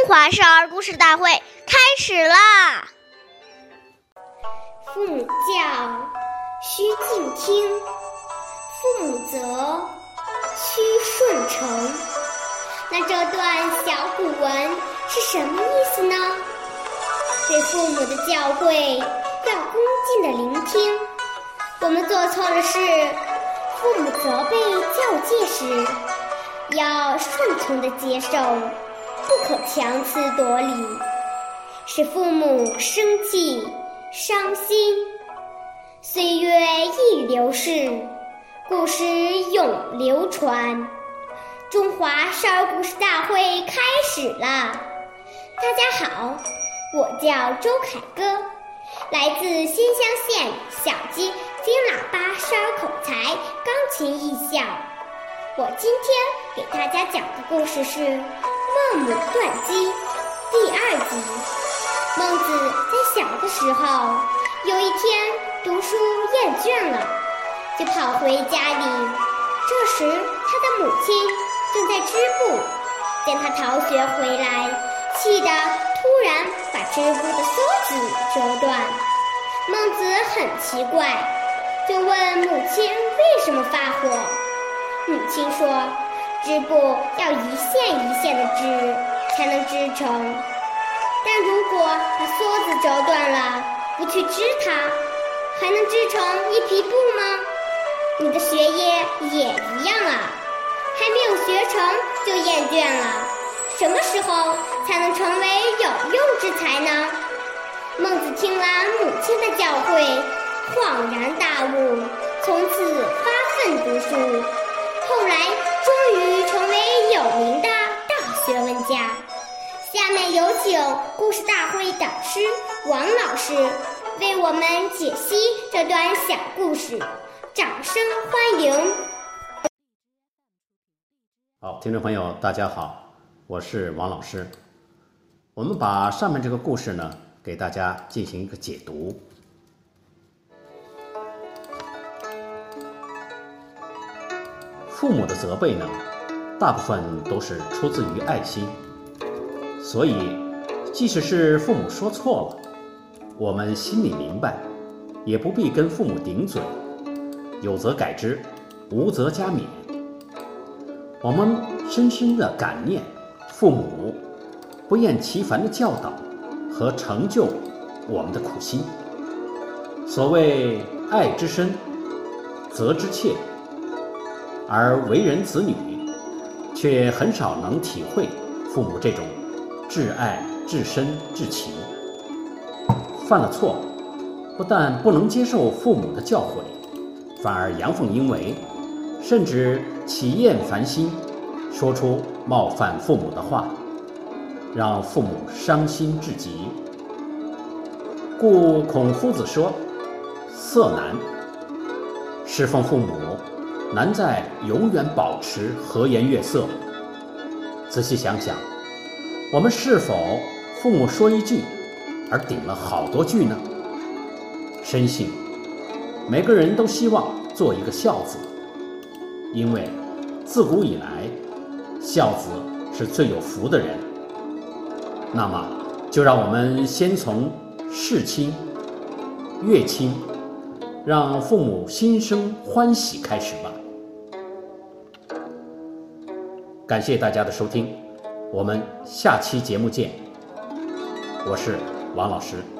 中华少儿故事大会开始啦！父母教，须敬听；父母责，须顺承。那这段小古文是什么意思呢？对父母的教诲要恭敬的聆听。我们做错了事，父母责备教诫时，要顺从的接受。不可强词夺理，使父母生气、伤心。岁月易流逝，故事永流传。中华少儿故事大会开始了！大家好，我叫周凯歌，来自新乡县小鸡金喇叭少儿口才钢琴艺校。我今天给大家讲的故事是。孟母断机第二集。孟子在小的时候，有一天读书厌倦了，就跑回家里。这时他的母亲正在织布，见他逃学回来，气得突然把织布的梭子折断。孟子很奇怪，就问母亲为什么发火。母亲说。织布要一线一线的织，才能织成。但如果把梭子折断了，不去织它，还能织成一匹布吗？你的学业也一样啊，还没有学成就厌倦了，什么时候才能成为有用之才呢？孟子听了母亲的教诲，恍然大悟，从此发奋读书。请故事大会导师王老师为我们解析这段小故事，掌声欢迎！好，听众朋友，大家好，我是王老师。我们把上面这个故事呢，给大家进行一个解读。父母的责备呢，大部分都是出自于爱心，所以即使是父母说错了，我们心里明白，也不必跟父母顶嘴，有则改之，无则加勉。我们深深的感念父母不厌其烦的教导和成就我们的苦心。所谓爱之深，责之切。而为人子女，却很少能体会父母这种至爱、至深、至情。犯了错，不但不能接受父母的教诲，反而阳奉阴违，甚至起厌烦心，说出冒犯父母的话，让父母伤心至极。故孔夫子说：“色难，侍奉父母。”难在永远保持和颜悦色。仔细想想，我们是否父母说一句，而顶了好多句呢？深信每个人都希望做一个孝子，因为自古以来，孝子是最有福的人。那么，就让我们先从事亲、悦亲，让父母心生欢喜开始吧。感谢大家的收听，我们下期节目见。我是王老师。